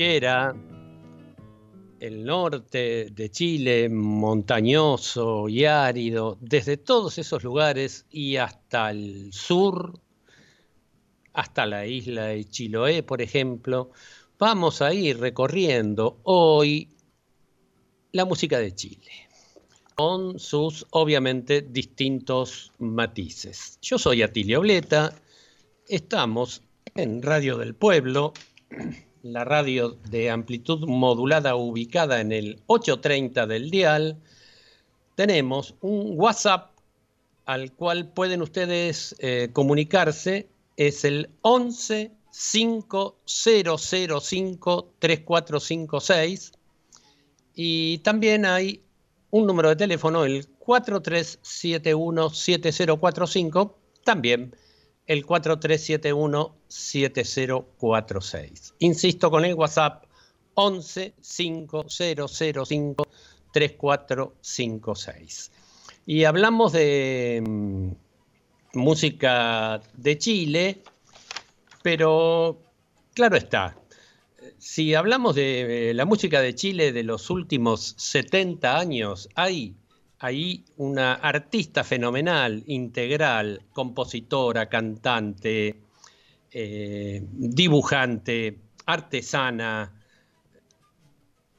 el norte de Chile, montañoso y árido, desde todos esos lugares y hasta el sur, hasta la isla de Chiloé, por ejemplo, vamos a ir recorriendo hoy la música de Chile, con sus obviamente distintos matices. Yo soy Atilio Obleta, estamos en Radio del Pueblo, la radio de amplitud modulada ubicada en el 830 del dial, tenemos un WhatsApp al cual pueden ustedes eh, comunicarse, es el 11 5005 3456 y también hay un número de teléfono, el 4371 7045, también el 4371-7046. Insisto con el WhatsApp 11 5005 3456. Y hablamos de mm, música de Chile, pero claro está, si hablamos de la música de Chile de los últimos 70 años, hay ahí una artista fenomenal, integral, compositora, cantante, eh, dibujante, artesana,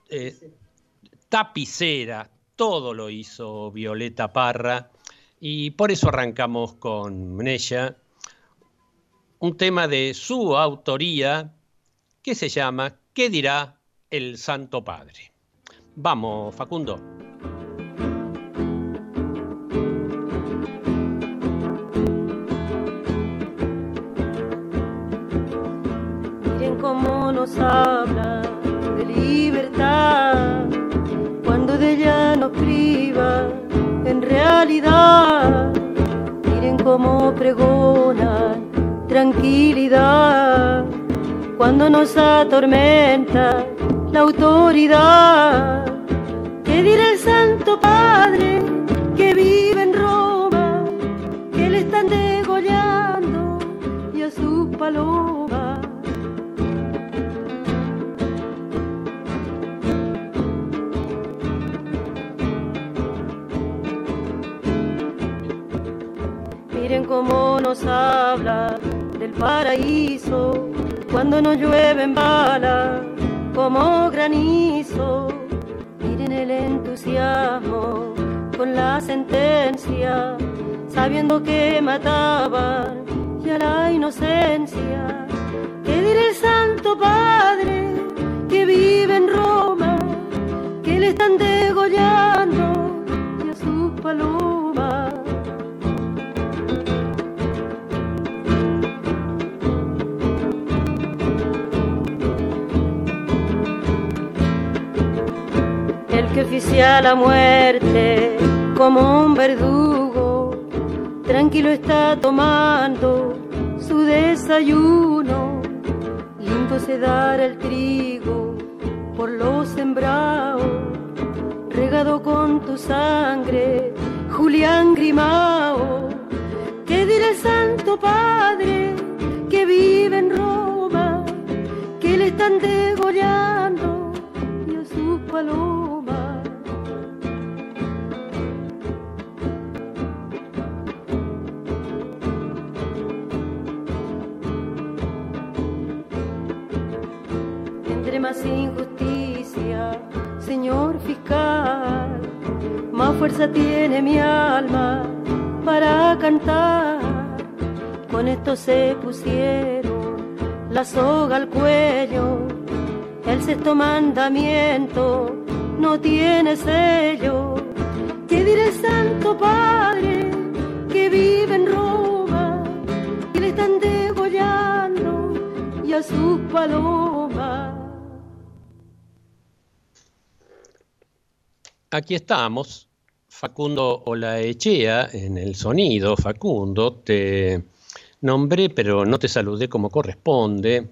eh, tapicera, todo lo hizo Violeta Parra y por eso arrancamos con ella un tema de su autoría que se llama ¿Qué dirá el Santo Padre? Vamos, Facundo. Realidad. Miren cómo pregonan tranquilidad, cuando nos atormenta la autoridad. ¿Qué dirá el Santo Padre que vive en Roma, que le están degollando y a sus palomas? Nos habla del paraíso cuando nos llueven balas como granizo. Miren el entusiasmo con la sentencia, sabiendo que mataban ya la inocencia. ¿Qué dirá el Santo Padre que vive en Roma, que le están degollando y a sus palomas? Que oficia la muerte como un verdugo, tranquilo está tomando su desayuno, lindo se dará el trigo por los sembrados, regado con tu sangre, Julián Grimao, ¿qué dirá el Santo Padre que vive en Roma, que le están degollando y a sus palomas? Más injusticia, señor fiscal, más fuerza tiene mi alma para cantar. Con esto se pusieron la soga al cuello, el sexto mandamiento no tiene sello. ¿Qué diré Santo Padre que vive en Roma y le están degollando y a sus palomas? Aquí estamos, Facundo Olaechea, en el sonido, Facundo, te nombré pero no te saludé como corresponde.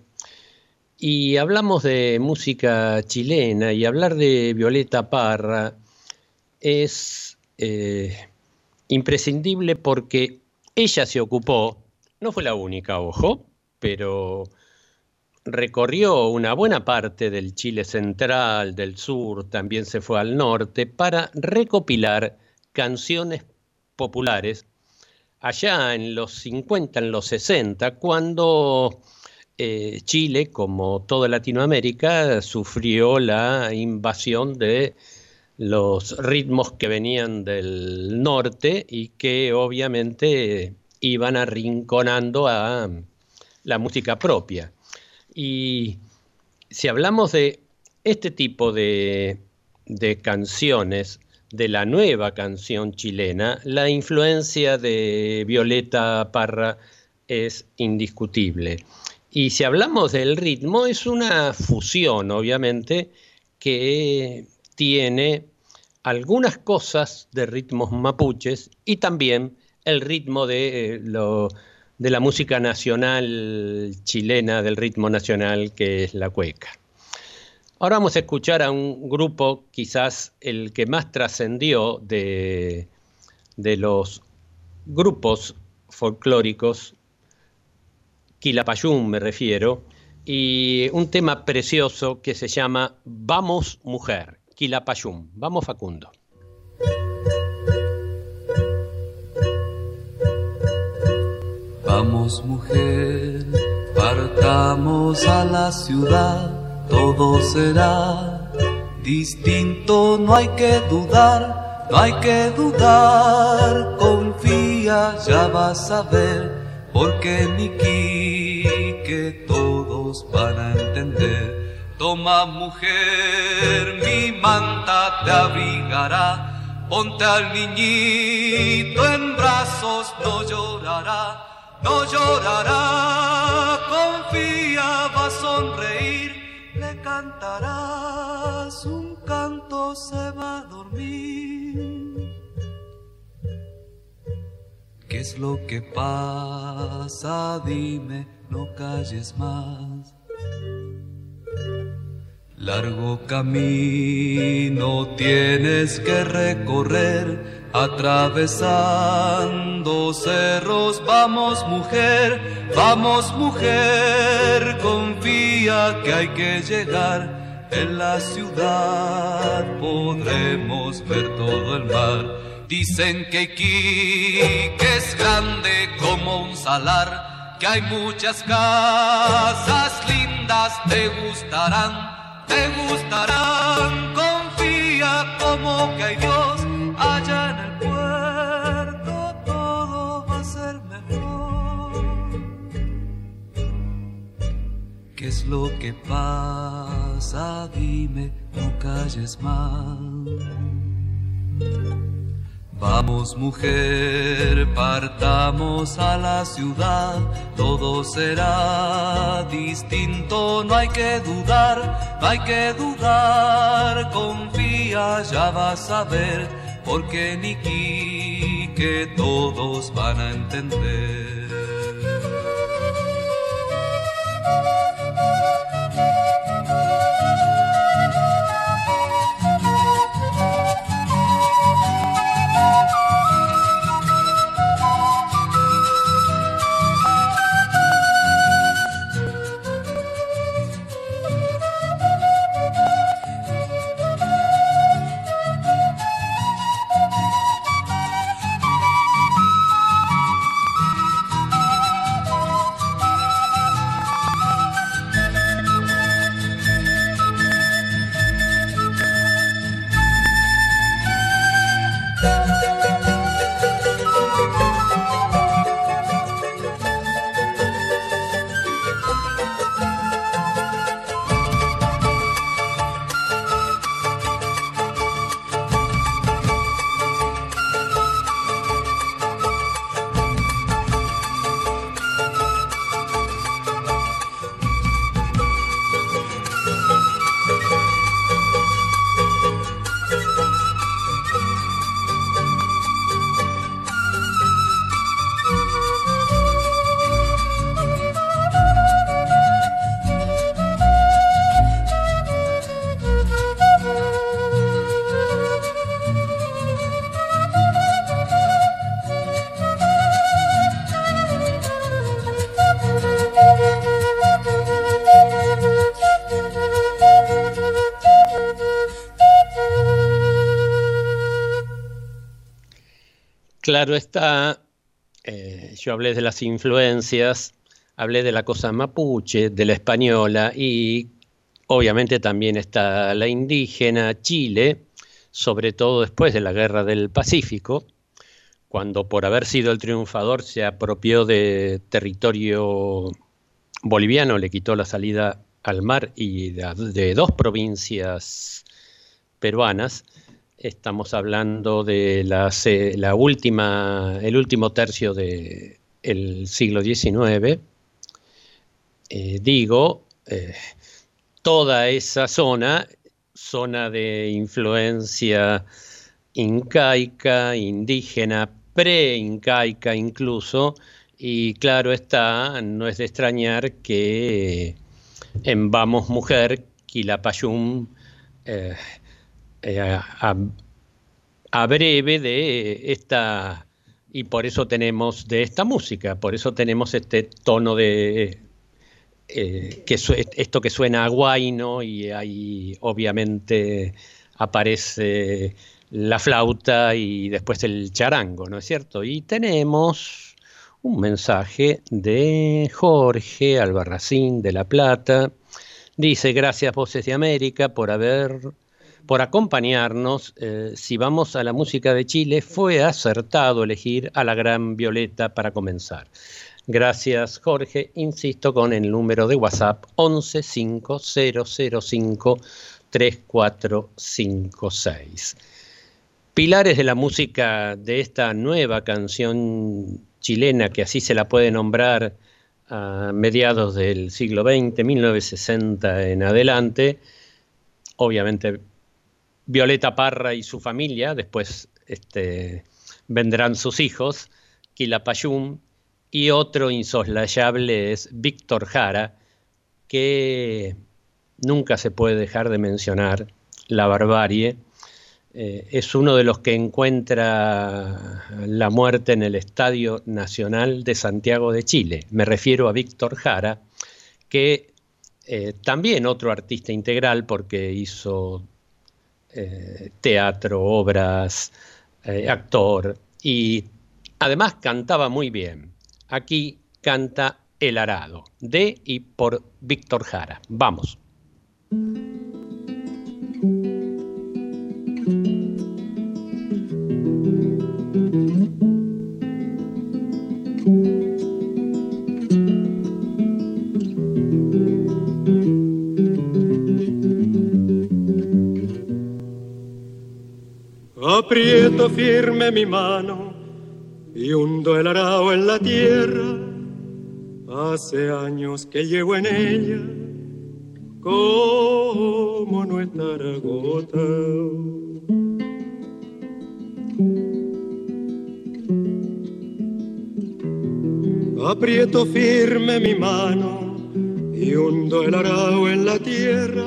Y hablamos de música chilena y hablar de Violeta Parra es eh, imprescindible porque ella se ocupó, no fue la única, ojo, pero recorrió una buena parte del Chile central, del sur, también se fue al norte, para recopilar canciones populares allá en los 50, en los 60, cuando eh, Chile, como toda Latinoamérica, sufrió la invasión de los ritmos que venían del norte y que obviamente iban arrinconando a la música propia. Y si hablamos de este tipo de, canciones, de la nueva canción chilena, la influencia de Violeta Parra es indiscutible. Y si hablamos del ritmo, es una fusión, obviamente, que tiene algunas cosas de ritmos mapuches y también el ritmo de eh, lo, de la música nacional chilena, del ritmo nacional que es la cueca. Ahora vamos a escuchar a un grupo, quizás el que más trascendió de, de los grupos folclóricos, Quilapayún me refiero, y un tema precioso que se llama Vamos Mujer, Quilapayún. Vamos Facundo. Mujer, partamos a la ciudad, todo será distinto, no hay que dudar, no hay que dudar, confía, ya vas a ver, porque Niki que todos van a entender. Toma mujer, mi manta te abrigará, ponte al niñito en brazos, no llorará no llorará, confía, va a sonreír, le cantarás un canto, se va a dormir. ¿Qué es lo que pasa? Dime, no calles más. Largo camino tienes que recorrer Atravesando cerros, vamos mujer, vamos mujer, confía que hay que llegar. En la ciudad podremos ver todo el mar. Dicen que Iquique es grande como un salar, que hay muchas casas lindas, te gustarán, te gustarán. Confía como que hay Dios ¿Qué es lo que pasa? Dime, no calles más. Vamos mujer, partamos a la ciudad, todo será distinto, no hay que dudar, no hay que dudar, confía, ya vas a ver porque ni que todos van a entender. Claro está, eh, yo hablé de las influencias, hablé de la cosa mapuche, de la española y obviamente también está la indígena, Chile, sobre todo después de la Guerra del Pacífico, cuando por haber sido el triunfador se apropió de territorio boliviano, le quitó la salida al mar y de, dos provincias peruanas. Estamos hablando de la, última, el último tercio del siglo XIX. Eh, digo, eh, toda esa zona, zona de influencia incaica, indígena, pre-incaica incluso, y claro está, no es de extrañar que en Vamos Mujer, Quilapayún eh, eh, a, breve de esta, y por eso tenemos de esta música, por eso tenemos este tono de, eh, que esto que suena a guayno y ahí obviamente aparece la flauta y después el charango, ¿no es cierto? Y tenemos un mensaje de Jorge Albarracín de La Plata. Dice, gracias Voces de América por haber, por acompañarnos. Eh, si vamos a la música de Chile, fue acertado elegir a la gran Violeta para comenzar. Gracias Jorge, insisto con el número de WhatsApp 1150053456. Pilares de la música de esta nueva canción chilena, que así se la puede nombrar a mediados del siglo XX, 1960 en adelante, obviamente Violeta Parra y su familia, después este, vendrán sus hijos, Quilapayún, y otro insoslayable es Víctor Jara, que nunca se puede dejar de mencionar la barbarie eh, es uno de los que encuentra la muerte en el Estadio Nacional de Santiago de Chile. Me refiero a Víctor Jara, que eh, también otro artista integral porque hizo eh, teatro, obras, actor y además cantaba muy bien. Aquí canta El Arado, de y por Víctor Jara. Vamos. Aprieto firme mi mano y hundo el arao en la tierra. Hace años que llevo en ella, como no estar agotado. Aprieto firme mi mano y hundo el arao en la tierra.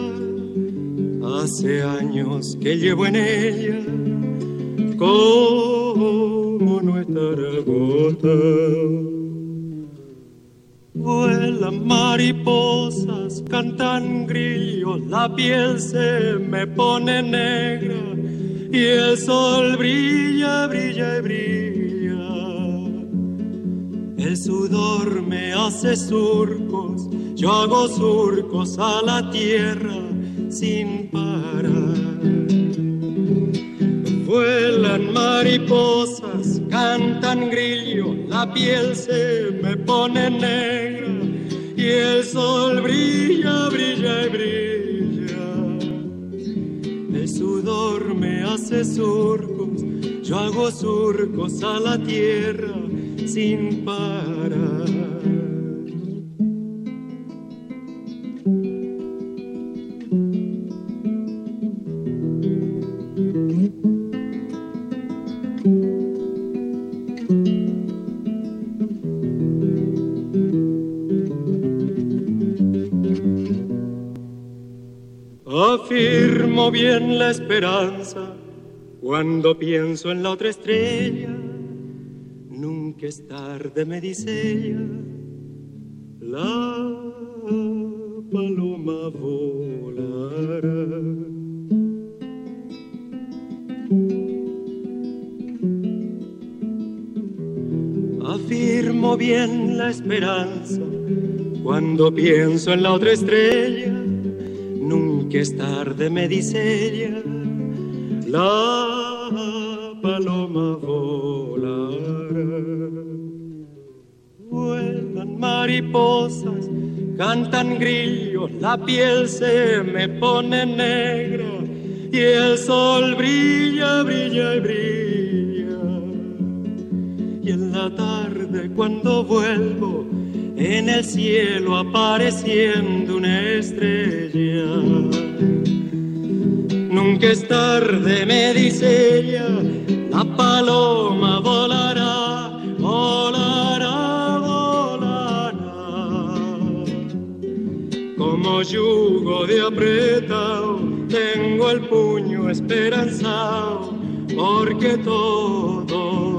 Hace años que llevo en ella como nuestra gota. Vuelan mariposas, cantan grillos, la piel se me pone negra y el sol brilla, brilla y brilla. El sudor me hace surcos, yo hago surcos a la tierra sin parar. Vuelan mariposas, cantan grillo, la piel se me pone negra y el sol brilla, brilla y brilla. El sudor me hace surcos, yo hago surcos a la tierra sin parar. Afirmo bien la esperanza cuando pienso en la otra estrella. Nunca es tarde, me dice ella. La paloma volará. amo bien la esperanza cuando pienso en la otra estrella. Nunca es tarde, me dice ella. La paloma volará. Vuelan mariposas, cantan grillos, la piel se me pone negra y el sol brilla, brilla y brilla. Y en la tarde cuando vuelvo, en el cielo apareciendo una estrella. Nunca es tarde, me dice ella, la paloma volará, volará, volará. Como yugo de apretado tengo el puño esperanzado porque todo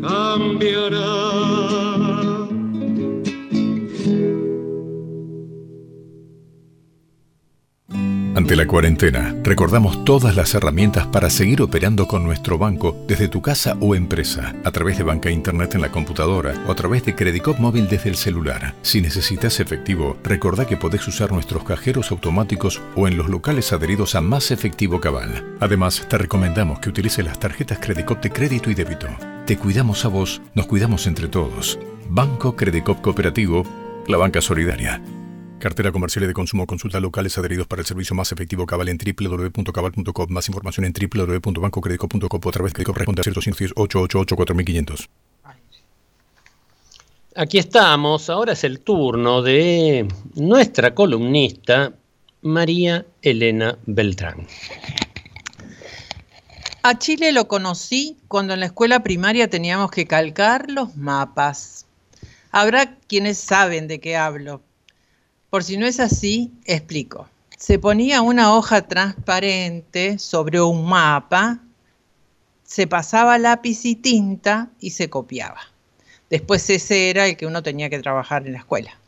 cambiará. Ante la cuarentena, recordamos todas las herramientas para seguir operando con nuestro banco desde tu casa o empresa, a través de banca internet en la computadora o a través de Credicop móvil desde el celular. Si necesitas efectivo, recordá que podés usar nuestros cajeros automáticos o en los locales adheridos a Más Efectivo Cabal. Además, te recomendamos que utilices las tarjetas Credicop de crédito y débito. Te cuidamos a vos, nos cuidamos entre todos. Banco Credicop Cooperativo, la banca solidaria. Cartera comercial y de consumo. Consulta locales adheridos para el servicio más efectivo Cabal en www.cabal.com. Más información en www.bancocredico.com o a través de responde a 888 4500 Aquí estamos. Ahora es el turno de nuestra columnista María Elena Beltrán. A Chile lo conocí cuando en la escuela primaria teníamos que calcar los mapas. Habrá quienes saben de qué hablo, por si no es así, explico. Se ponía una hoja transparente sobre un mapa, se pasaba lápiz y tinta y se copiaba. Después ese era el que uno tenía que trabajar en la escuela.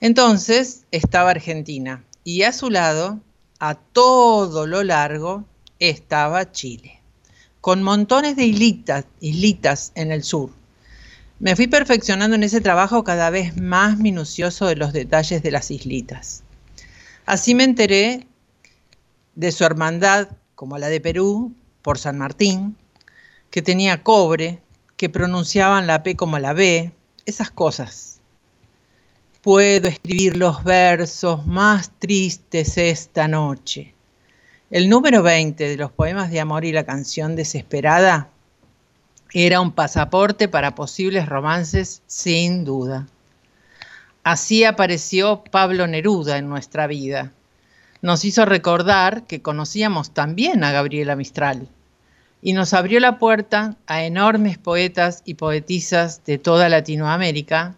Entonces estaba Argentina y a su lado, a todo lo largo, estaba Chile, con montones de islitas, en el sur. Me fui perfeccionando en ese trabajo cada vez más minucioso de los detalles de las islitas. Así me enteré de su hermandad, como la de Perú, por San Martín, que tenía cobre, que pronunciaban la P como la B, esas cosas. Puedo escribir los versos más tristes esta noche. El número 20 de los poemas de amor y la canción desesperada era un pasaporte para posibles romances, sin duda. Así apareció Pablo Neruda en nuestra vida. Nos hizo recordar que conocíamos también a Gabriela Mistral y nos abrió la puerta a enormes poetas y poetisas de toda Latinoamérica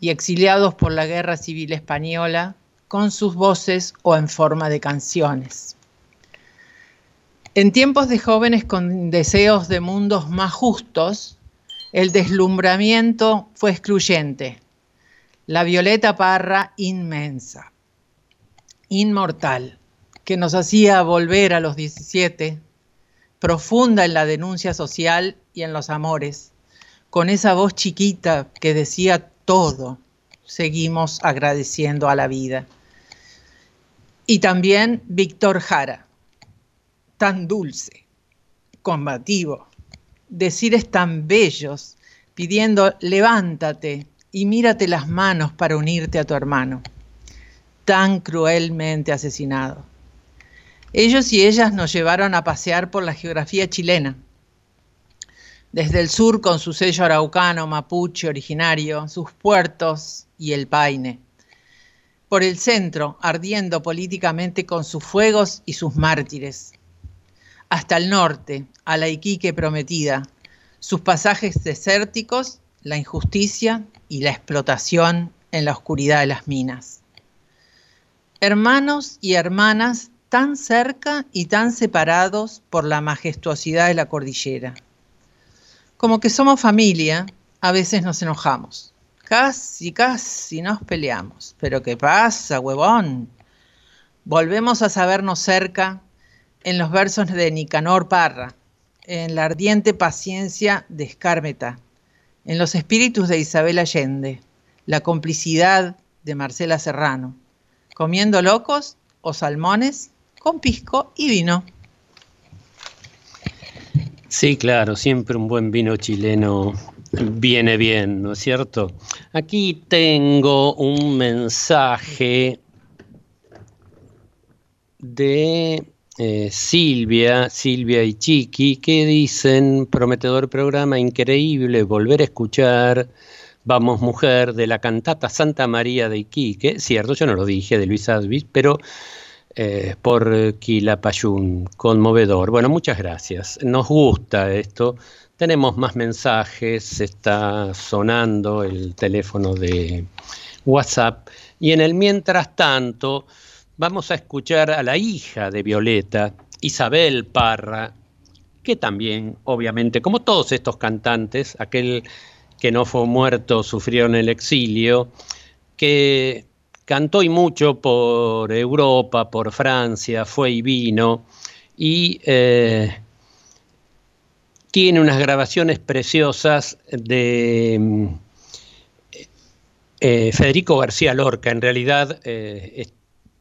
y exiliados por la Guerra Civil Española con sus voces o en forma de canciones. En tiempos de jóvenes con deseos de mundos más justos, el deslumbramiento fue excluyente. La violeta parra inmensa, inmortal, que nos hacía volver a los 17, profunda en la denuncia social y en los amores, con esa voz chiquita que decía todo, seguimos agradeciendo a la vida. Y también Víctor Jara, tan dulce, combativo, decires tan bellos, pidiendo levántate y mírate las manos para unirte a tu hermano, tan cruelmente asesinado. Ellos y ellas nos llevaron a pasear por la geografía chilena, desde el sur con su sello araucano, mapuche originario, sus puertos y el paine, por el centro, ardiendo políticamente con sus fuegos y sus mártires, hasta el norte, a la Iquique prometida, sus pasajes desérticos, la injusticia y la explotación en la oscuridad de las minas. Hermanos y hermanas tan cerca y tan separados por la majestuosidad de la cordillera. Como que somos familia, a veces nos enojamos. Casi, casi nos peleamos. Pero ¿qué pasa, huevón? Volvemos a sabernos cerca en los versos de Nicanor Parra, en la ardiente paciencia de Escármeta, en los espíritus de Isabel Allende, la complicidad de Marcela Serrano, comiendo locos o salmones con pisco y vino. Sí, claro, siempre un buen vino chileno viene bien, ¿no es cierto? Aquí tengo un mensaje de eh, Silvia, Silvia y Chiqui, que dicen, prometedor programa, increíble, volver a escuchar Vamos Mujer de la cantata Santa María de Iquique, cierto, yo no lo dije, de Luis Asbis, pero eh, por Quilapayún, conmovedor. Bueno, muchas gracias. Nos gusta esto. Tenemos más mensajes, está sonando el teléfono de WhatsApp. Y en el mientras tanto, vamos a escuchar a la hija de Violeta, Isabel Parra, que también, obviamente, como todos estos cantantes, aquel que no fue muerto sufrió en el exilio, que cantó y mucho por Europa, por Francia, fue y vino, y eh, tiene unas grabaciones preciosas de eh, Federico García Lorca. En realidad eh,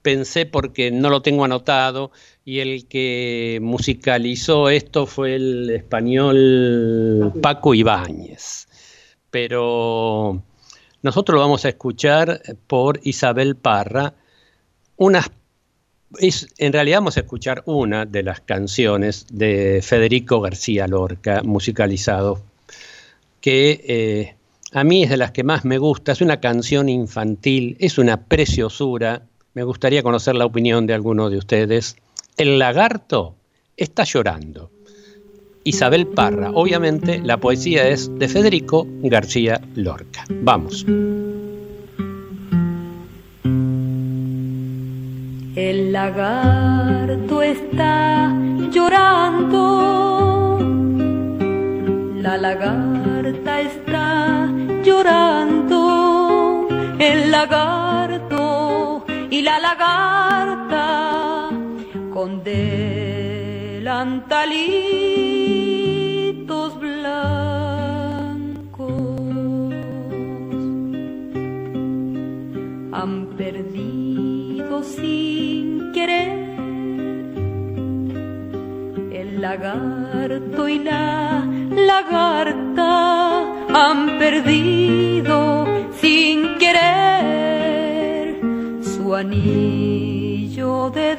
pensé porque no lo tengo anotado y el que musicalizó esto fue el español Paco Ibáñez. Pero nosotros lo vamos a escuchar por Isabel Parra. Unas, en realidad vamos a escuchar una de las canciones de Federico García Lorca, musicalizado, que eh, a mí es de las que más me gusta. Es una canción infantil, es una preciosura. Me gustaría conocer la opinión de alguno de ustedes. El lagarto está llorando. Isabel Parra. Obviamente la poesía es de Federico García Lorca. Vamos. El lagarto está llorando, la lagarta está llorando, el lagarto y la lagarta con delantalitos blancos han perdido sin querer el lagarto y la lagarta han perdido sin querer anillo de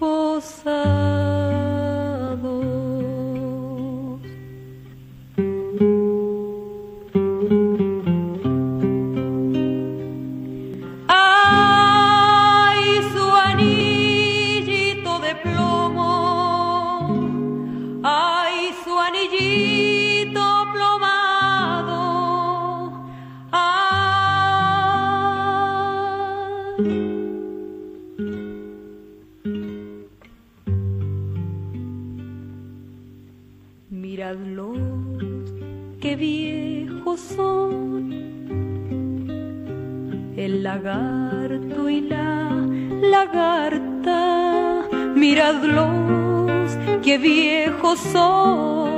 desposados. Miradlos, qué viejos son el lagarto y la lagarta. Miradlos, qué viejos son,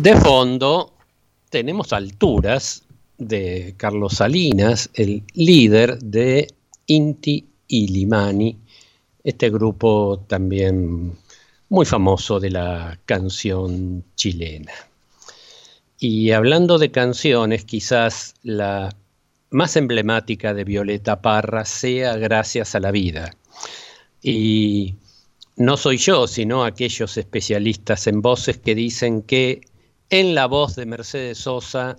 De fondo tenemos alturas de Carlos Salinas, el líder de Inti y Limani, este grupo también muy famoso de la canción chilena. Y hablando de canciones, quizás la más emblemática de Violeta Parra sea Gracias a la vida. Y no soy yo, sino aquellos especialistas en voces que dicen que en la voz de Mercedes Sosa,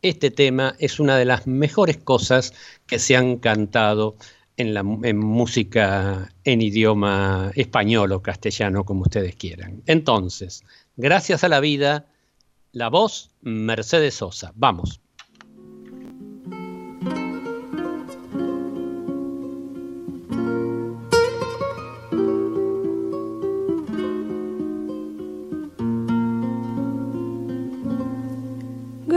este tema es una de las mejores cosas que se han cantado en, la, música en idioma español o castellano, como ustedes quieran. Entonces, gracias a la vida, la voz Mercedes Sosa. Vamos.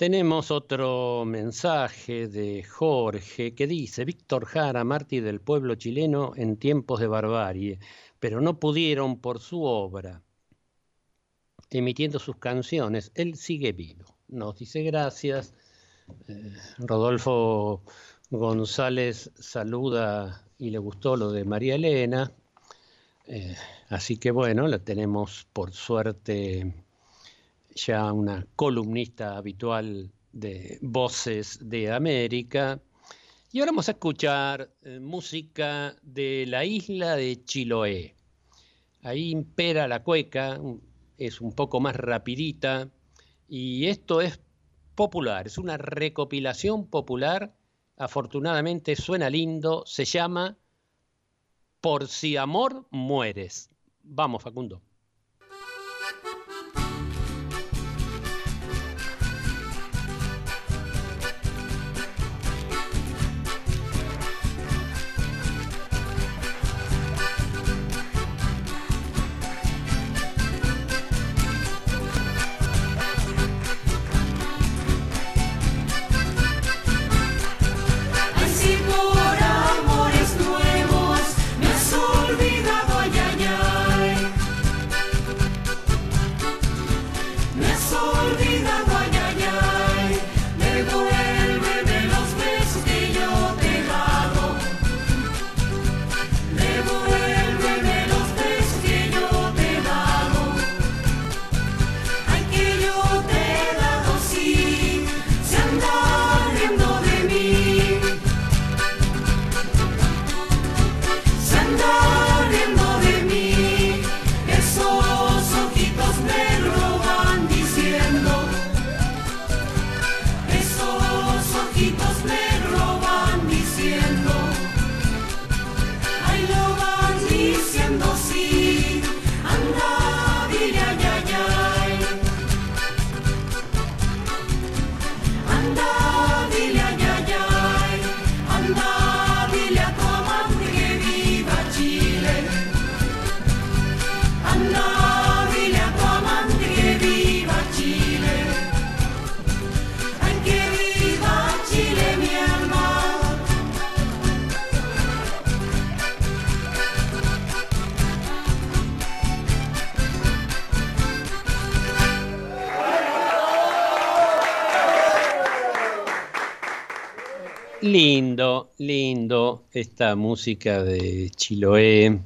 Tenemos otro mensaje de Jorge que dice, Víctor Jara, mártir del pueblo chileno en tiempos de barbarie, pero no pudieron por su obra, emitiendo sus canciones, él sigue vivo. Nos dice gracias. Eh, Rodolfo González saluda y le gustó lo de María Elena. Eh, así que bueno, la tenemos por suerte ya una columnista habitual de Voces de América. Y ahora vamos a escuchar eh, música de la isla de Chiloé. Ahí impera la cueca, es un poco más rapidita y esto es popular, es una recopilación popular. Afortunadamente suena lindo, se llama Por si amor mueres. Vamos, Facundo. Lindo, esta música de Chiloé.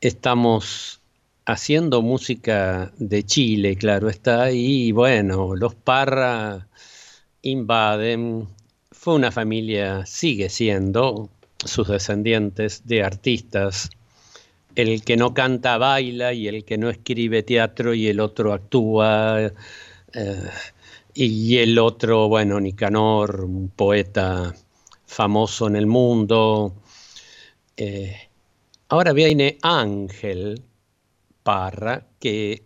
Estamos haciendo música de Chile, claro está, y bueno, los Parra invaden. Fue una familia, sigue siendo, sus descendientes de artistas. El que no canta baila y el que no escribe teatro y el otro actúa. Eh, y el otro, bueno, Nicanor, un poeta famoso en el mundo. Eh, ahora viene Ángel Parra, que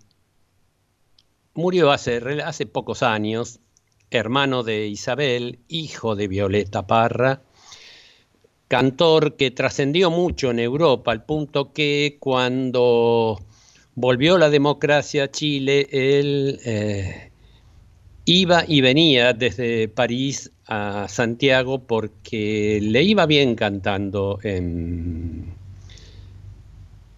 murió hace, hace pocos años, hermano de Isabel, hijo de Violeta Parra, cantor que trascendió mucho en Europa, al punto que cuando volvió la democracia a Chile, él eh, iba y venía desde París a Santiago porque le iba bien cantando en,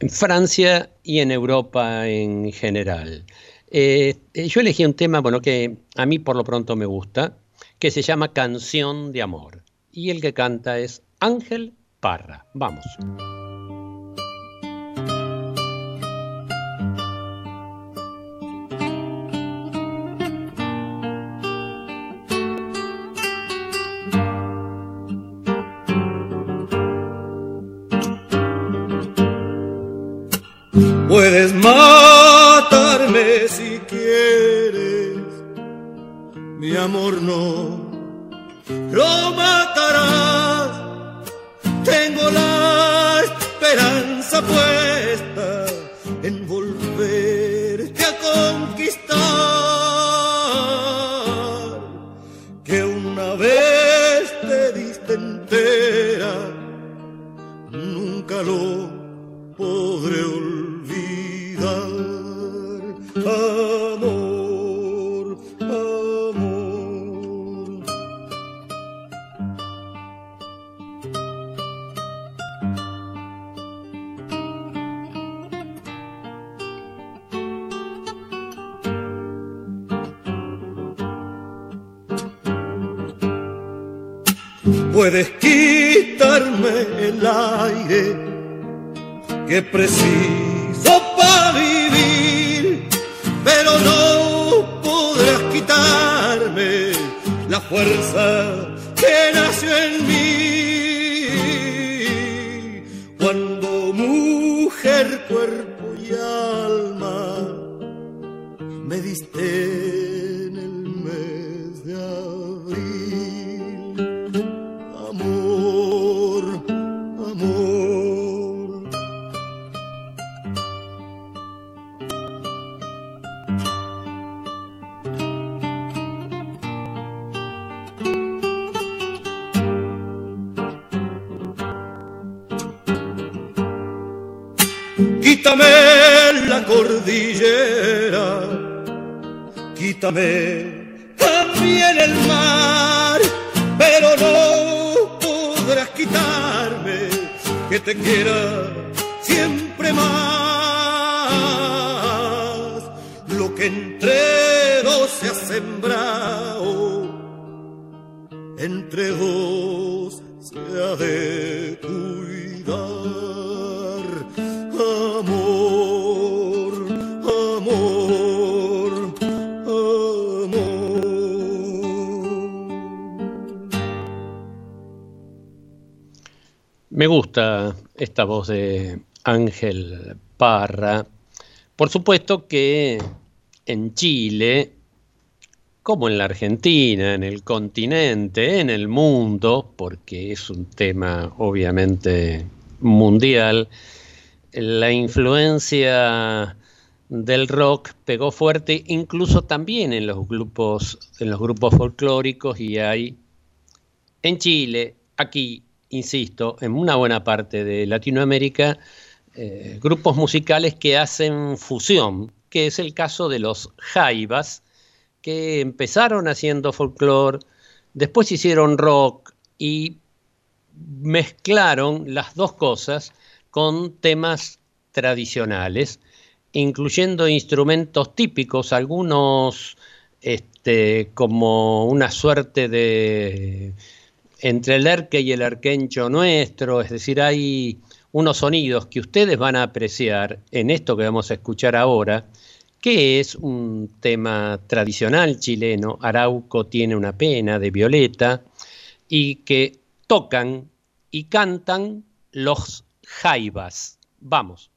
Francia y en Europa en general. Eh, yo elegí un tema bueno, que a mí por lo pronto me gusta, que se llama Canción de Amor. Y el que canta es Ángel Parra. Vamos. Puedes quitarme el aire que preciso para vivir, pero no podrás quitarme la fuerza que nació en mí. Me gusta esta voz de Ángel Parra. Por supuesto que en Chile, como en la Argentina, en el continente, en el mundo, porque es un tema obviamente mundial, la influencia del rock pegó fuerte incluso también en los grupos en los grupos folclóricos y hay en Chile, aquí insisto, en una buena parte de Latinoamérica, eh, grupos musicales que hacen fusión, que es el caso de los Jaivas, que empezaron haciendo folclore, después hicieron rock y mezclaron las dos cosas con temas tradicionales, incluyendo instrumentos típicos, algunos este, como una suerte de entre el erque y el arquencho nuestro, es decir, hay unos sonidos que ustedes van a apreciar en esto que vamos a escuchar ahora, que es un tema tradicional chileno, Arauco tiene una pena de Violeta, y que tocan y cantan los jaivas. Vamos.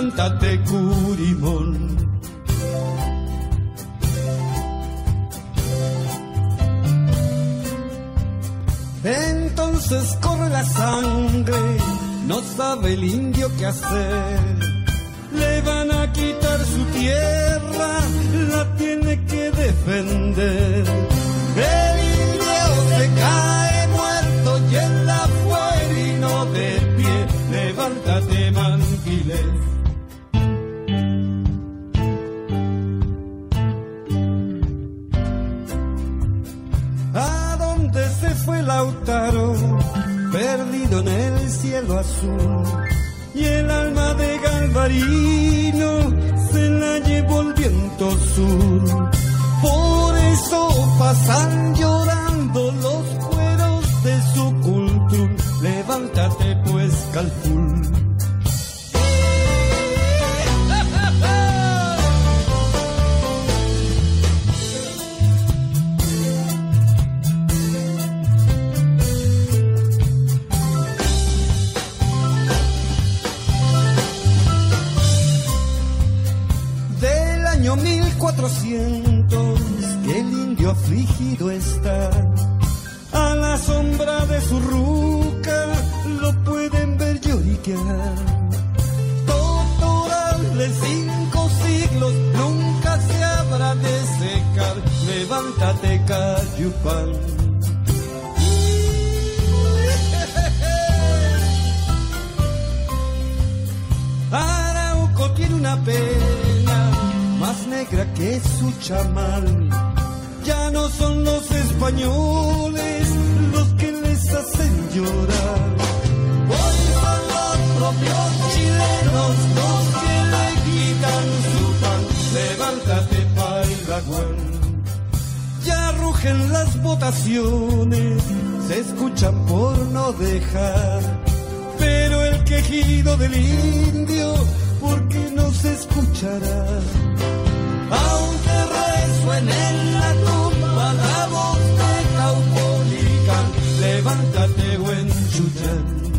Levántate, Curimón. Entonces corre la sangre, no sabe el indio qué hacer. Le van a quitar su tierra, la tiene que defender. Lautaro? Perdido en el cielo azul. Y el alma de Galvarino se la llevó el viento sur. Por eso pasan llorando los cueros de su cultura. Levántate pues, Calful. Arauco tiene una pena más negra que su chamal. Ya no son los españoles los que les hacen llorar. Hoy son los propios chilenos los que le quitan su pan. Levántate, Pairaguán. Las votaciones, se escuchan por no dejar. Pero el quejido del indio, ¿por qué no se escuchará? Aunque resuene en la tumba la voz de Caupolicán, levántate, buen Chuyán.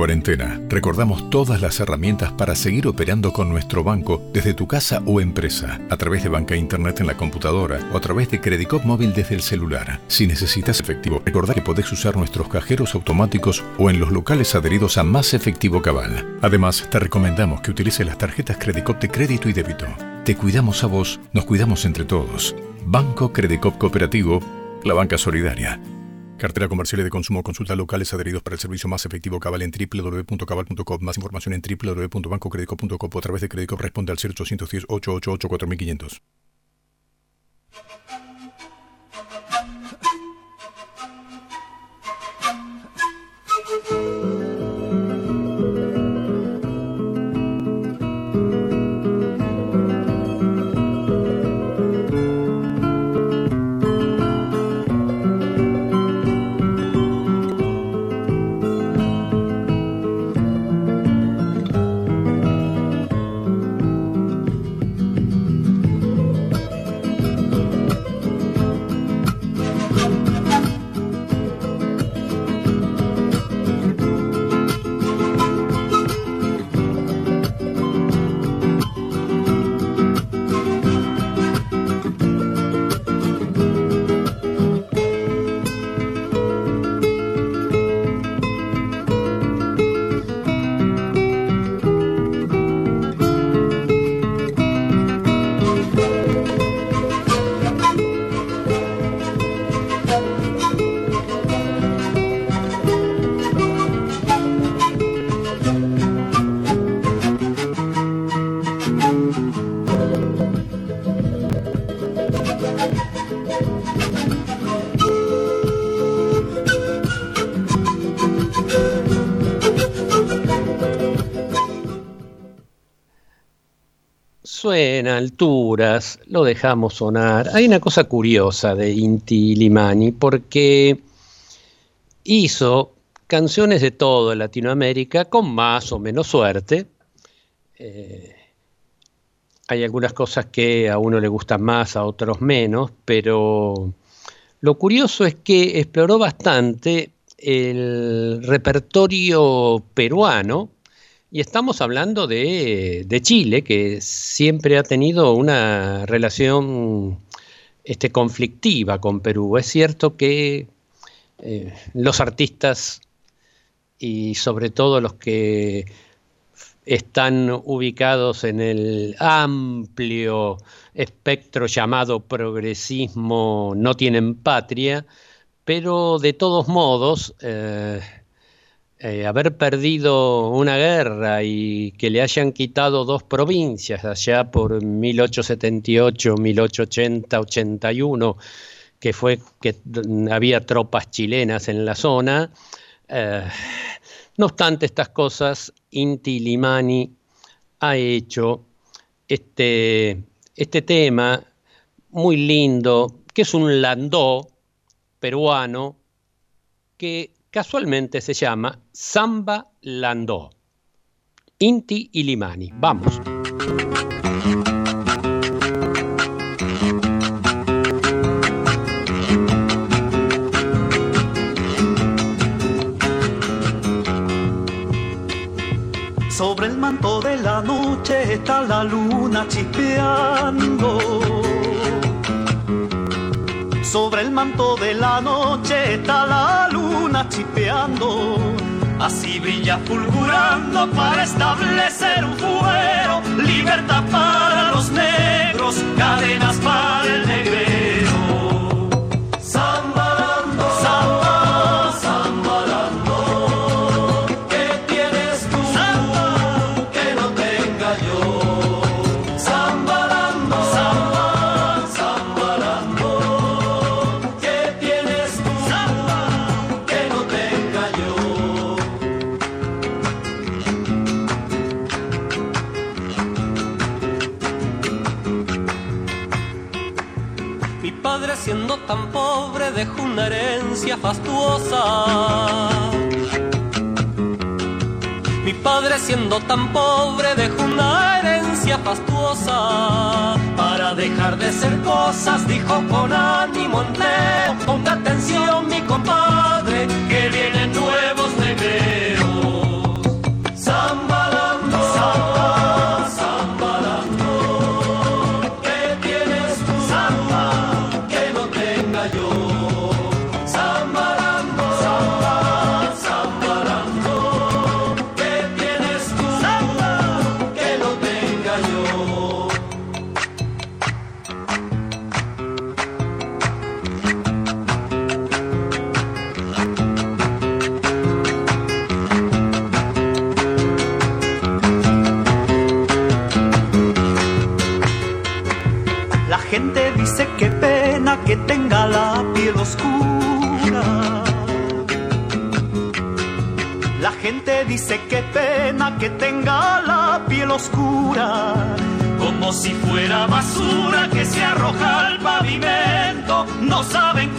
Cuarentena, recordamos todas las herramientas para seguir operando con nuestro banco desde tu casa o empresa, a través de banca internet en la computadora o a través de Credicop móvil desde el celular. Si necesitas efectivo, recordá que podés usar nuestros cajeros automáticos o en los locales adheridos a Más Efectivo Cabal. Además, te recomendamos que utilices las tarjetas Credicop de crédito y débito. Te cuidamos a vos, nos cuidamos entre todos. Banco Credicop Cooperativo, la banca solidaria. Cartera comercial y de consumo. Consulta locales adheridos para el servicio más efectivo Cabal en www.cabal.com. Más información en www.bancocredico.com o a través de Crédito responde al 0810 888 4500. Suena alturas, lo dejamos sonar. Hay una cosa curiosa de Inti Limani porque hizo canciones de todo Latinoamérica con más o menos suerte. Eh, hay algunas cosas que a uno le gustan más, a otros menos, pero lo curioso es que exploró bastante el repertorio peruano, y estamos hablando de, Chile, que siempre ha tenido una relación este, conflictiva con Perú. Es cierto que eh, los artistas y sobre todo los que están ubicados en el amplio espectro llamado progresismo no tienen patria, pero de todos modos, eh, eh, haber perdido una guerra y que le hayan quitado dos provincias allá por 1878, 1880, 81, que fue que había tropas chilenas en la zona. Eh, no obstante estas cosas, Inti Limani ha hecho este, este tema muy lindo, que es un landó peruano que casualmente se llama Samba Landó. Inti y Limani. Vamos. Sobre el manto de la noche está la luna chispeando sobre el manto de la noche está la luna chipeando. Así brilla fulgurando para establecer un fuero. Libertad para los negros, cadenas para el negrero. Fastuosa. Mi padre siendo tan pobre dejó una herencia fastuosa. Para dejar de ser cosas, dijo con ánimo empleo. Ponga atención mi compadre, que vienen nuevos negreros. Dice que pena que tenga la piel oscura. Como si fuera basura que se arroja al pavimento. No saben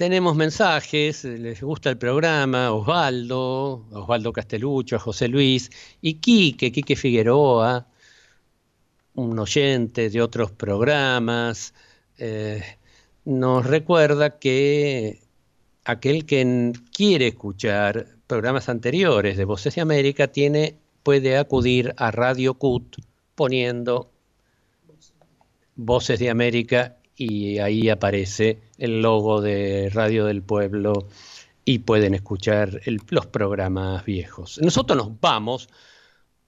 tenemos mensajes, les gusta el programa, Osvaldo, Osvaldo Castelucho, José Luis y Quique, Quique Figueroa, un oyente de otros programas, eh, nos recuerda que aquel que quiere escuchar programas anteriores de Voces de América tiene, puede acudir a Radio CUT poniendo Voces de América y ahí aparece el logo de Radio del Pueblo y pueden escuchar los programas viejos. Nosotros nos vamos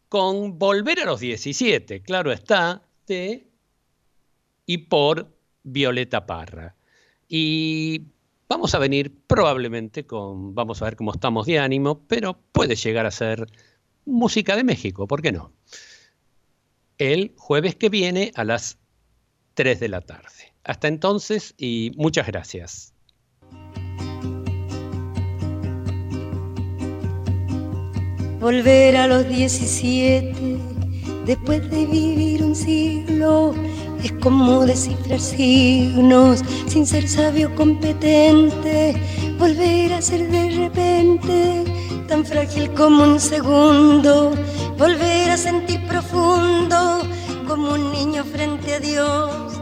con Volver a los 17, claro está, de y por Violeta Parra. Y vamos a venir probablemente con, vamos a ver cómo estamos de ánimo, pero puede llegar a ser música de México, ¿por qué no? El jueves que viene a las 3 de la tarde. Hasta entonces y muchas gracias. Volver a los 17 después de vivir un siglo es como descifrar signos sin ser sabio competente. Volver a ser de repente tan frágil como un segundo. Volver a sentir profundo como un niño frente a Dios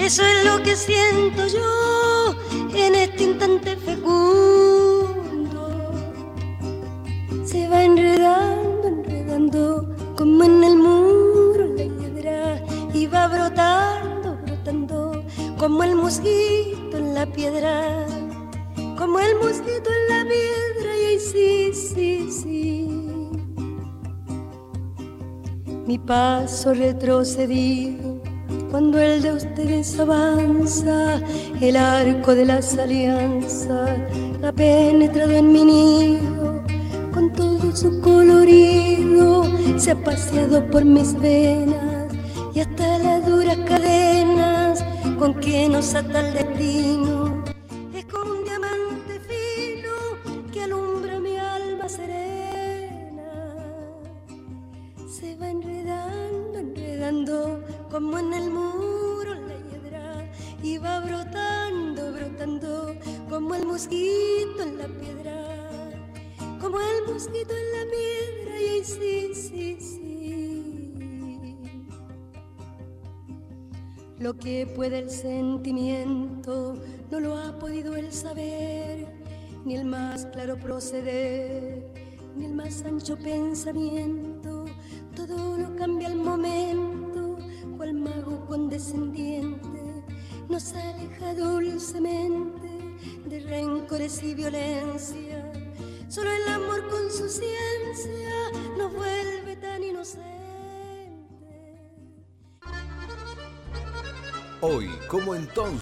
eso es lo que siento yo en este instante fecundo. Se va enredando, enredando, como en el muro la hiedra, y va brotando, brotando, como el mosquito en la piedra, como el mosquito en la piedra, y ahí sí, sí, sí. Mi paso retrocedido cuando el de ustedes avanza, el arco de las alianzas ha penetrado en mi nido, con todo su colorido se ha paseado por mis venas y hasta las duras cadenas con que nos ata que puede el sentimiento no lo ha podido el saber, ni el más claro proceder, ni el más ancho pensamiento, todo lo cambia al momento cual mago condescendiente nos aleja dulcemente de rencores y violencia. Solo el amor con su ciencia nos vuelve Hoy, como entonces.